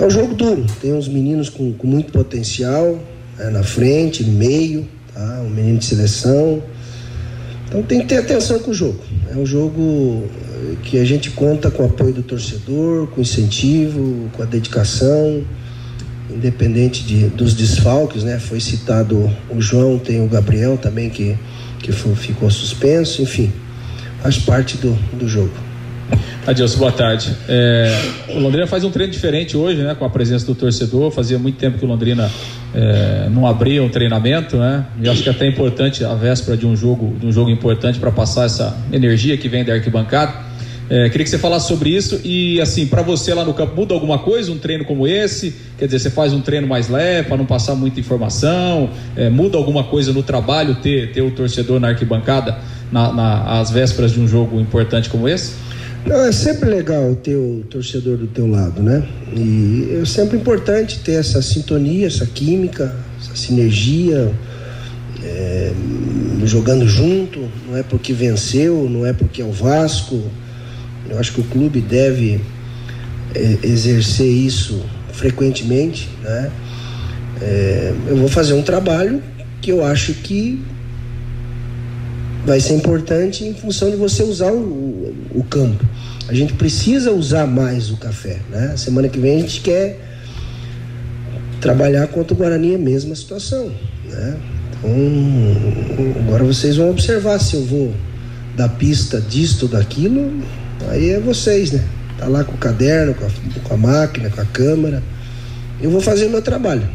é um jogo duro, tem uns meninos com, com muito potencial né, na frente, no meio, tá? um menino de seleção então tem que ter atenção com o jogo. É um jogo que a gente conta com o apoio do torcedor, com incentivo, com a dedicação, independente de, dos desfalques, né? Foi citado o João, tem o Gabriel também que, que foi, ficou suspenso, enfim, faz parte do, do jogo. Adilson, boa tarde. É, o Londrina faz um treino diferente hoje, né? Com a presença do torcedor. Fazia muito tempo que o Londrina é, não abria um treinamento, né? E acho que é até importante a véspera de um jogo, de um jogo importante para passar essa energia que vem da arquibancada. É, queria que você falasse sobre isso e assim, para você lá no campo, muda alguma coisa um treino como esse? Quer dizer, você faz um treino mais leve para não passar muita informação? É, muda alguma coisa no trabalho ter, ter o torcedor na arquibancada na, na, às vésperas de um jogo importante como esse? Não, é sempre legal ter o torcedor do teu lado, né? E é sempre importante ter essa sintonia, essa química, essa sinergia, é, jogando junto. Não é porque venceu, não é porque é o Vasco. Eu acho que o clube deve é, exercer isso frequentemente, né? É, eu vou fazer um trabalho que eu acho que vai ser importante em função de você usar o, o campo. A gente precisa usar mais o café. Né? Semana que vem a gente quer trabalhar contra o Guarani a mesma situação. Né? Então, agora vocês vão observar se eu vou da pista disto, daquilo, aí é vocês, né? Tá lá com o caderno, com a, com a máquina, com a câmera. Eu vou fazer o meu trabalho.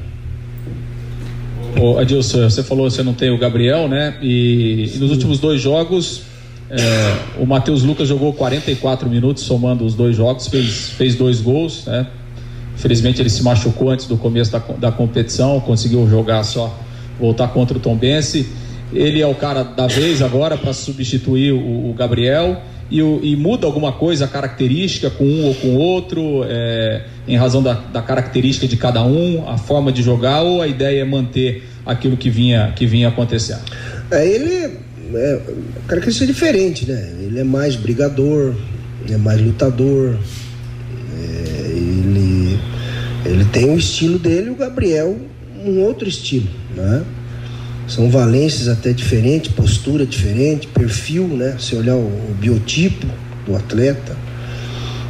Ô, Adilson, você falou que você não tem o Gabriel, né? E, e nos últimos dois jogos, é, o Matheus Lucas jogou 44 minutos, somando os dois jogos, fez, fez dois gols, né? Infelizmente ele se machucou antes do começo da, da competição, conseguiu jogar só, voltar contra o Tom Bense. Ele é o cara da vez agora para substituir o, o Gabriel e, e, muda alguma coisa a característica com um ou com outro, é, em razão da, da, característica de cada um, a forma de jogar, ou a ideia é manter aquilo que vinha, que vinha acontecendo? É, ele é característica diferente, né? Ele é mais brigador, é mais lutador, é, ele, ele tem o estilo dele, o Gabriel um outro estilo, né? São valências até diferentes, postura diferente, perfil, né? Se olhar o, o biotipo do atleta.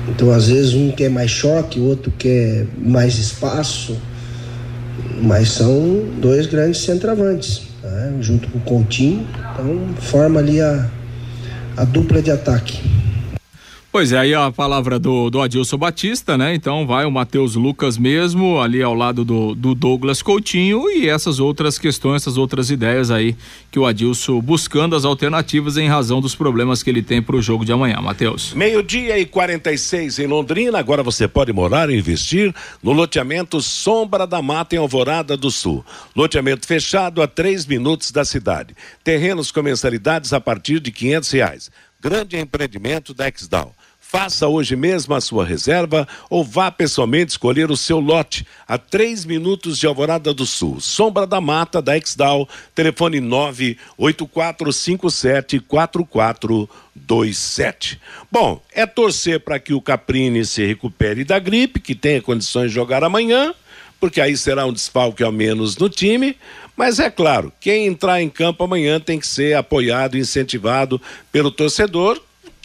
Então, às vezes, um quer mais choque, o outro quer mais espaço. Mas são dois grandes centroavantes, né? junto com o Coutinho. Então, forma ali a, a dupla de ataque. Pois é, aí a palavra do, do Adilson Batista, né? Então vai o Matheus Lucas mesmo, ali ao lado do, do Douglas Coutinho e essas outras questões, essas outras ideias aí que o Adilson buscando as alternativas em razão dos problemas que ele tem para o jogo de amanhã, Matheus. Meio-dia e 46 em Londrina, agora você pode morar e investir no loteamento Sombra da Mata em Alvorada do Sul. Loteamento fechado a três minutos da cidade. Terrenos com mensalidades a partir de quinhentos reais. Grande empreendimento da Exdal. Faça hoje mesmo a sua reserva ou vá pessoalmente escolher o seu lote a três minutos de Alvorada do Sul. Sombra da Mata da Exdal, telefone 984574427. Bom, é torcer para que o Caprini se recupere da gripe, que tenha condições de jogar amanhã, porque aí será um desfalque ao menos no time. Mas é claro, quem entrar em campo amanhã tem que ser apoiado incentivado pelo torcedor,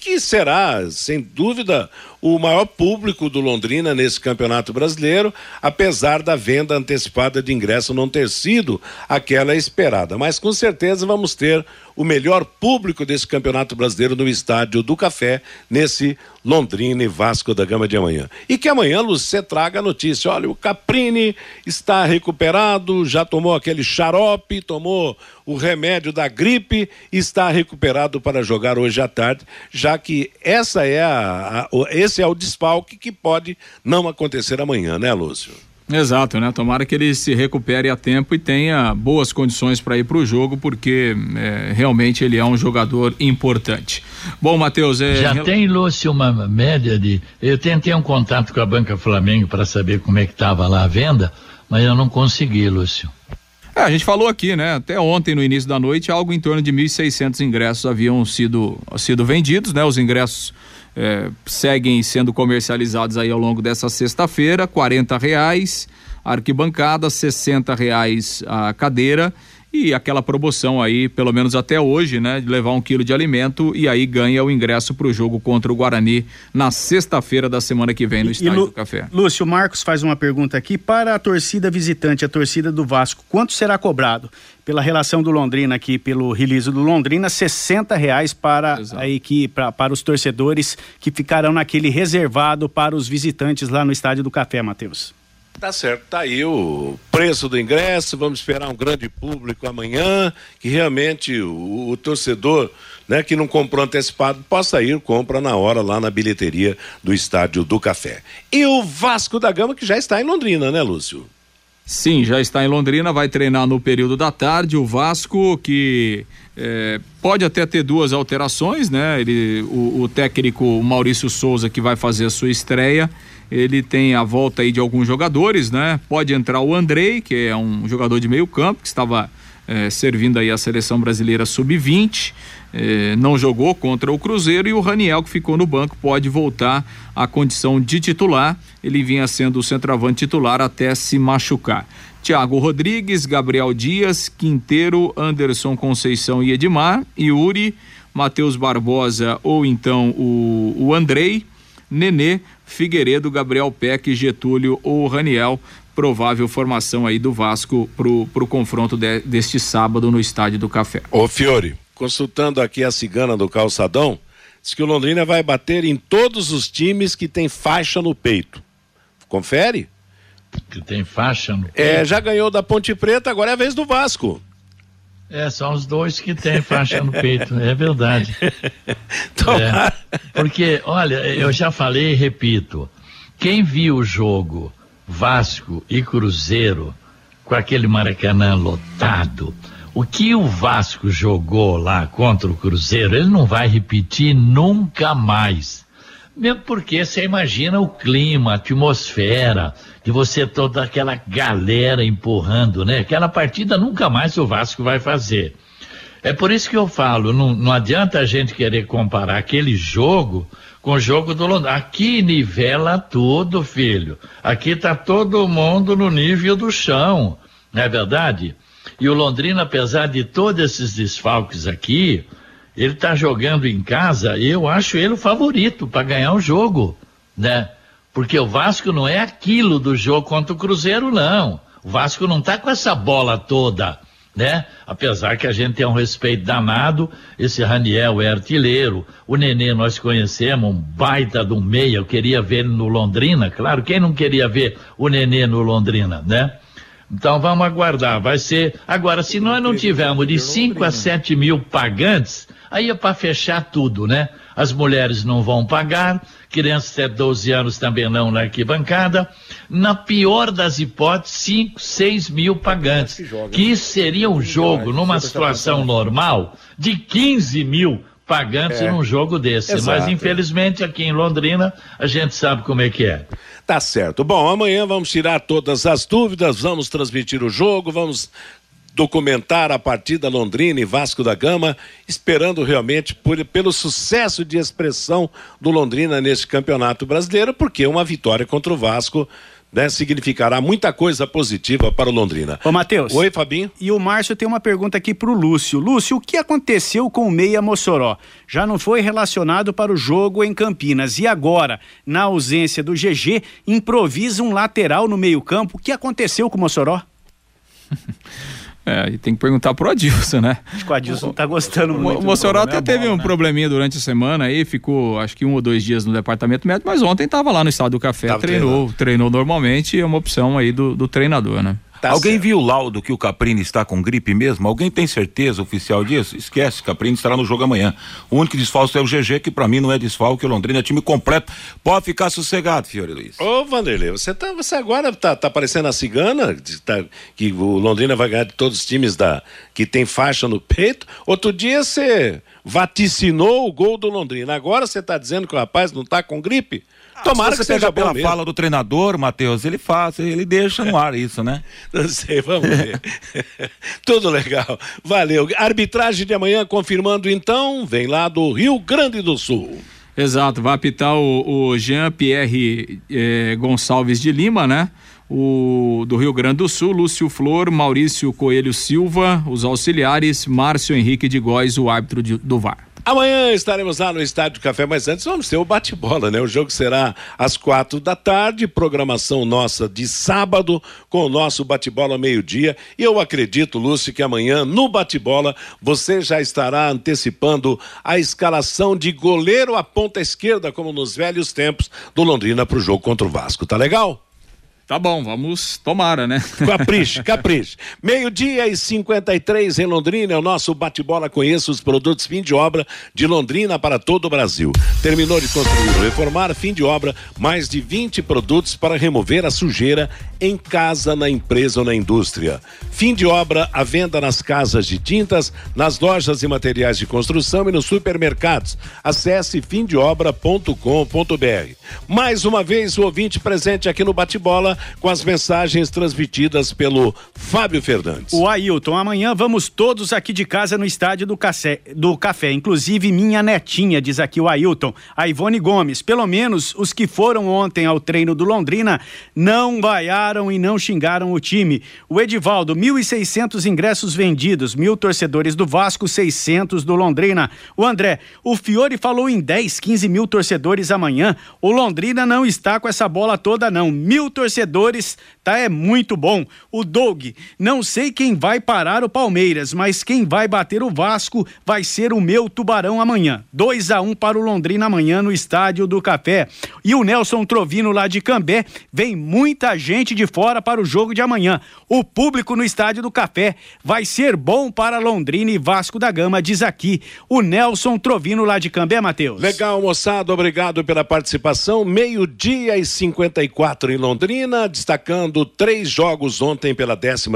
que será, sem dúvida, o maior público do Londrina nesse campeonato brasileiro, apesar da venda antecipada de ingresso não ter sido aquela esperada. Mas com certeza vamos ter o melhor público desse campeonato brasileiro no estádio do Café, nesse Londrina e Vasco da Gama de amanhã. E que amanhã, você traga a notícia: olha, o Caprini está recuperado, já tomou aquele xarope, tomou o remédio da gripe, está recuperado para jogar hoje à tarde, já que essa é a, a esse é o desfalque que pode não acontecer amanhã, né, Lúcio? Exato, né? Tomara que ele se recupere a tempo e tenha boas condições para ir para o jogo, porque é, realmente ele é um jogador importante. Bom, Matheus, é... já tem Lúcio uma média de. Eu tentei um contato com a Banca Flamengo para saber como é que estava lá a venda, mas eu não consegui, Lúcio. É, a gente falou aqui, né? Até ontem, no início da noite, algo em torno de 1.600 ingressos haviam sido, sido vendidos, né? Os ingressos é, seguem sendo comercializados aí ao longo dessa sexta-feira, quarenta reais arquibancada, sessenta reais a cadeira e aquela promoção aí, pelo menos até hoje, né, de levar um quilo de alimento e aí ganha o ingresso para o jogo contra o Guarani na sexta-feira da semana que vem no e, Estádio Lu, do Café. Lúcio Marcos faz uma pergunta aqui para a torcida visitante, a torcida do Vasco, quanto será cobrado pela relação do Londrina aqui, pelo release do Londrina, 60 reais para Exato. a equipe, para, para os torcedores que ficarão naquele reservado para os visitantes lá no Estádio do Café, Matheus. Tá certo, tá aí o preço do ingresso, vamos esperar um grande público amanhã, que realmente o, o, torcedor, né, que não comprou antecipado, possa ir, compra na hora lá na bilheteria do Estádio do Café. E o Vasco da Gama, que já está em Londrina, né, Lúcio? Sim, já está em Londrina, vai treinar no período da tarde. O Vasco que é, pode até ter duas alterações, né? Ele, o, o técnico Maurício Souza que vai fazer a sua estreia ele tem a volta aí de alguns jogadores, né? Pode entrar o Andrei, que é um jogador de meio campo, que estava é, servindo aí a seleção brasileira sub-20, é, não jogou contra o Cruzeiro, e o Raniel, que ficou no banco, pode voltar à condição de titular. Ele vinha sendo o centroavante titular até se machucar. Thiago Rodrigues, Gabriel Dias, Quinteiro, Anderson Conceição e Edmar, Yuri, Matheus Barbosa ou então o, o Andrei, Nenê, Figueiredo, Gabriel Peck, Getúlio ou Raniel. Provável formação aí do Vasco pro, pro confronto de, deste sábado no Estádio do Café. Ô Fiore, consultando aqui a cigana do calçadão, diz que o Londrina vai bater em todos os times que tem faixa no peito. Confere? Que tem faixa no peito? É, já ganhou da Ponte Preta, agora é a vez do Vasco. É, são os dois que têm faixa no peito, é verdade. É, porque, olha, eu já falei e repito, quem viu o jogo Vasco e Cruzeiro com aquele Maracanã lotado, o que o Vasco jogou lá contra o Cruzeiro, ele não vai repetir nunca mais. Mesmo porque você imagina o clima, a atmosfera, de você toda aquela galera empurrando, né? Aquela partida nunca mais o Vasco vai fazer. É por isso que eu falo, não, não adianta a gente querer comparar aquele jogo com o jogo do Londrina. Aqui nivela tudo, filho. Aqui tá todo mundo no nível do chão, não é verdade? E o Londrina, apesar de todos esses desfalques aqui, ele tá jogando em casa, eu acho ele o favorito para ganhar o jogo, né? Porque o Vasco não é aquilo do jogo contra o Cruzeiro, não. O Vasco não tá com essa bola toda né? Apesar que a gente tem um respeito danado, esse Raniel é artilheiro, o Nenê nós conhecemos, um baita do meia, eu queria ver ele no Londrina, claro, quem não queria ver o Nenê no Londrina, né? Então vamos aguardar, vai ser, agora se nós não tivermos de 5 a 7 mil pagantes, aí é para fechar tudo, né? As mulheres não vão pagar, crianças até 12 anos também não na arquibancada. Na pior das hipóteses, 5, 6 mil pagantes. Que isso seria um jogo, numa situação normal, de 15 mil pagantes É. num jogo desse. Exato. Mas infelizmente aqui em Londrina a gente sabe como é que é. Tá certo. Bom, amanhã vamos tirar todas as dúvidas, vamos transmitir o jogo, vamos documentar a partida Londrina e Vasco da Gama, esperando realmente por- pelo sucesso de expressão do Londrina neste campeonato brasileiro, porque uma vitória contra o Vasco né, significará muita coisa positiva para o Londrina. Ô, Matheus. Oi, Fabinho. E o Márcio tem uma pergunta aqui pro Lúcio. Lúcio, o que aconteceu com o Meia Mossoró? Já não foi relacionado para o jogo em Campinas. E agora, na ausência do GG, improvisa um lateral no meio-campo. O que aconteceu com o Mossoró? É, e tem que perguntar pro Adilson, né? Acho que o Adilson tá gostando muito. O Mossoró até é teve um né? probleminha durante a semana aí, ficou acho que um ou dois dias no departamento médico, mas ontem tava lá no estado do café, Tava treinou, treinou normalmente, é uma opção aí do, do treinador, né? Alguém viu o laudo que o Caprini está com gripe mesmo? Alguém tem certeza oficial disso? Esquece, Caprini estará no jogo amanhã. O único desfalque é o GG, que pra mim não é desfalque, o Londrina é time completo. Pode ficar sossegado, Fiore Luiz. Ô, Vanderlei, você, tá, você agora tá, tá parecendo a cigana, tá- que o Londrina vai ganhar de todos os times da, que tem faixa no peito. Outro dia você vaticinou o gol do Londrina. Agora você tá dizendo que o rapaz não tá com gripe? Tomara que seja pela mesmo. fala do treinador, Matheus, ele faz, ele deixa no ar isso, né? Não sei, vamos ver. Tudo legal. Valeu. Arbitragem de amanhã confirmando então, vem lá do Rio Grande do Sul. Exato, vai apitar o, o Jean-Pierre eh, Gonçalves de Lima, né? O do Rio Grande do Sul, Lúcio Flor, Maurício Coelho Silva, os auxiliares, Márcio Henrique de Góes, o árbitro de- do VAR. Amanhã estaremos lá no Estádio Café, mas antes vamos ter o bate-bola, né? O jogo será às quatro da tarde, programação nossa de sábado, com o nosso bate-bola meio-dia. E eu acredito, Lúcio, que amanhã, no bate-bola, você já estará antecipando a escalação de goleiro à ponta esquerda, como nos velhos tempos do Londrina para o jogo contra o Vasco. Tá legal? Tá bom, vamos, tomara, né? Capriche, capriche. Meio-dia e 53 em Londrina, é o nosso bate-bola. Conheça os produtos fim de obra de Londrina para todo o Brasil. Terminou de construir ou reformar, fim de obra, mais de 20 produtos para remover a sujeira em casa, na empresa ou na indústria. Fim de obra, à venda nas casas de tintas, nas lojas e materiais de construção e nos supermercados. Acesse fimdeobra.com.br. Mais uma vez, o ouvinte presente aqui no bate-bola com as mensagens transmitidas pelo Fábio Fernandes. O Ailton, amanhã vamos todos aqui de casa no estádio do, Cacé, do Café, inclusive minha netinha, diz aqui o Ailton. A Ivone Gomes, pelo menos os que foram ontem ao treino do Londrina não vaiaram e não xingaram o time. O Edivaldo, 1.600 ingressos vendidos, mil torcedores do Vasco, 600 do Londrina. O André, o Fiore falou em 10, 15 mil torcedores amanhã. O Londrina não está com essa bola toda, não. Mil torcedores, tá? É muito bom. O Doug, não sei quem vai parar o Palmeiras, mas quem vai bater o Vasco vai ser o meu tubarão amanhã. 2 a 1 para o Londrina amanhã no Estádio do Café. E o Nelson Trovino lá de Cambé, vem muita gente de fora para o jogo de amanhã. O público no Estádio do Café vai ser bom para Londrina e Vasco da Gama, diz aqui o Nelson Trovino lá de Cambé, Matheus. Legal, moçada, obrigado pela participação. Meio-dia e 54 em Londrina, destacando três jogos ontem pela 12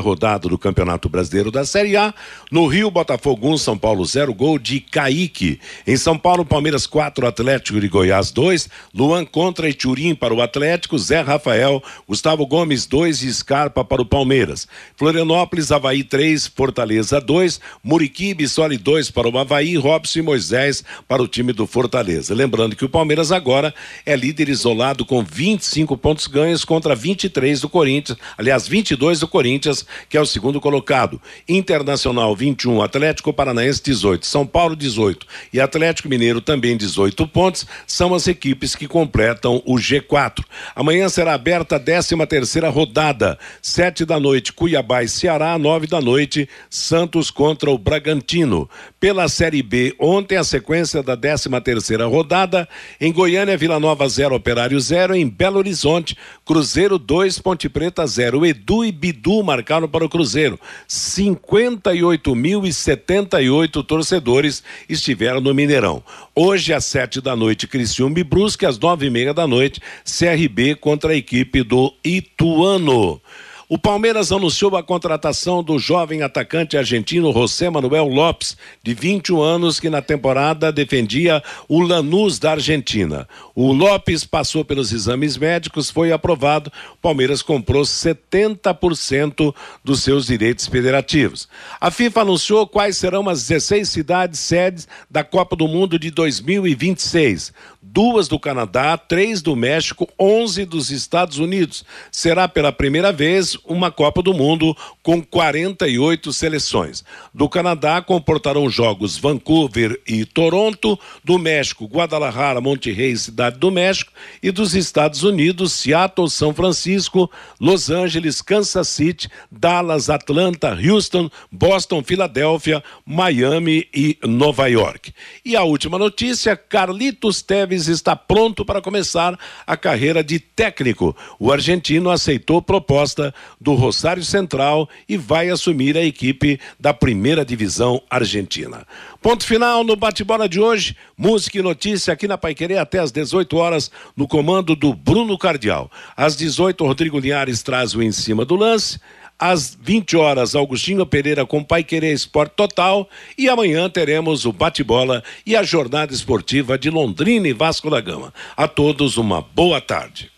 rodada do Campeonato Brasileiro da Série A. No Rio, Botafogo 1, São Paulo 0, gol de Kaique. Em São Paulo, Palmeiras 4, Atlético de Goiás 2, Luan contra Iturim para o Atlético, Zé Rafael, Gustavo Gomes 2 e Scarpa para o Palmeiras. Florianópolis, Havaí 3, Fortaleza 2, Muriquibe, Soli 2 para o Havaí, Robson e Moisés para o time do Fortaleza. Lembrando que o Palmeiras agora é líder isolado com 25 pontos ganhos contra 23 do Corinthians, aliás, 22 do Corinthians, que é o segundo colocado. Internacional 21, Atlético Paranaense 18, São Paulo 18 e Atlético Mineiro também 18 pontos, são as equipes que completam o G4. Amanhã será aberta a 13 terceira rodada, sete da noite, Cuiabá e Ceará, nove da noite, Santos contra o Bragantino. Pela Série B, ontem a sequência da 13 terceira rodada, em Goiânia, Vila Nova 0, Operário 0, em Belo Horizonte, Cruzeiro 2, Ponte Preta 0. Edu e Bidu marcaram para o Cruzeiro. 58.078 torcedores estiveram no Mineirão. Hoje, às sete da noite, Criciúma e Brusque, às nove e meia da noite, CRB contra a equipe do Ituano. O Palmeiras anunciou a contratação do jovem atacante argentino José Manuel Lopes, de 21 anos, que na temporada defendia o Lanús da Argentina. O Lopes passou pelos exames médicos, foi aprovado. O Palmeiras comprou 70% dos seus direitos federativos. A FIFA anunciou quais serão as 16 cidades sedes da Copa do Mundo de 2026 duas do Canadá, três do México, onze dos Estados Unidos. Será pela primeira vez uma Copa do Mundo com 48 seleções. Do Canadá comportarão jogos Vancouver e Toronto, do México, Guadalajara, Monterrey Cidade do México, e dos Estados Unidos, Seattle, São Francisco, Los Angeles, Kansas City, Dallas, Atlanta, Houston, Boston, Filadélfia, Miami e Nova York. E a última notícia: Carlitos Teves está pronto para começar a carreira de técnico. O argentino aceitou proposta do Rosário Central e vai assumir a equipe da primeira divisão argentina. Ponto final no bate-bola de hoje. Música e notícia aqui na Paiquerê até às 18 horas, no comando do Bruno Cardial. Às 18, Rodrigo Linhares traz o em cima do lance. Às 20 horas, Augustinho Pereira com Pai Querer Esporte Total. E amanhã teremos o bate-bola e a jornada esportiva de Londrina e Vasco da Gama. A todos uma boa tarde.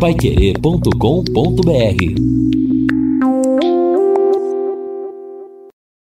Paiquerê.com.br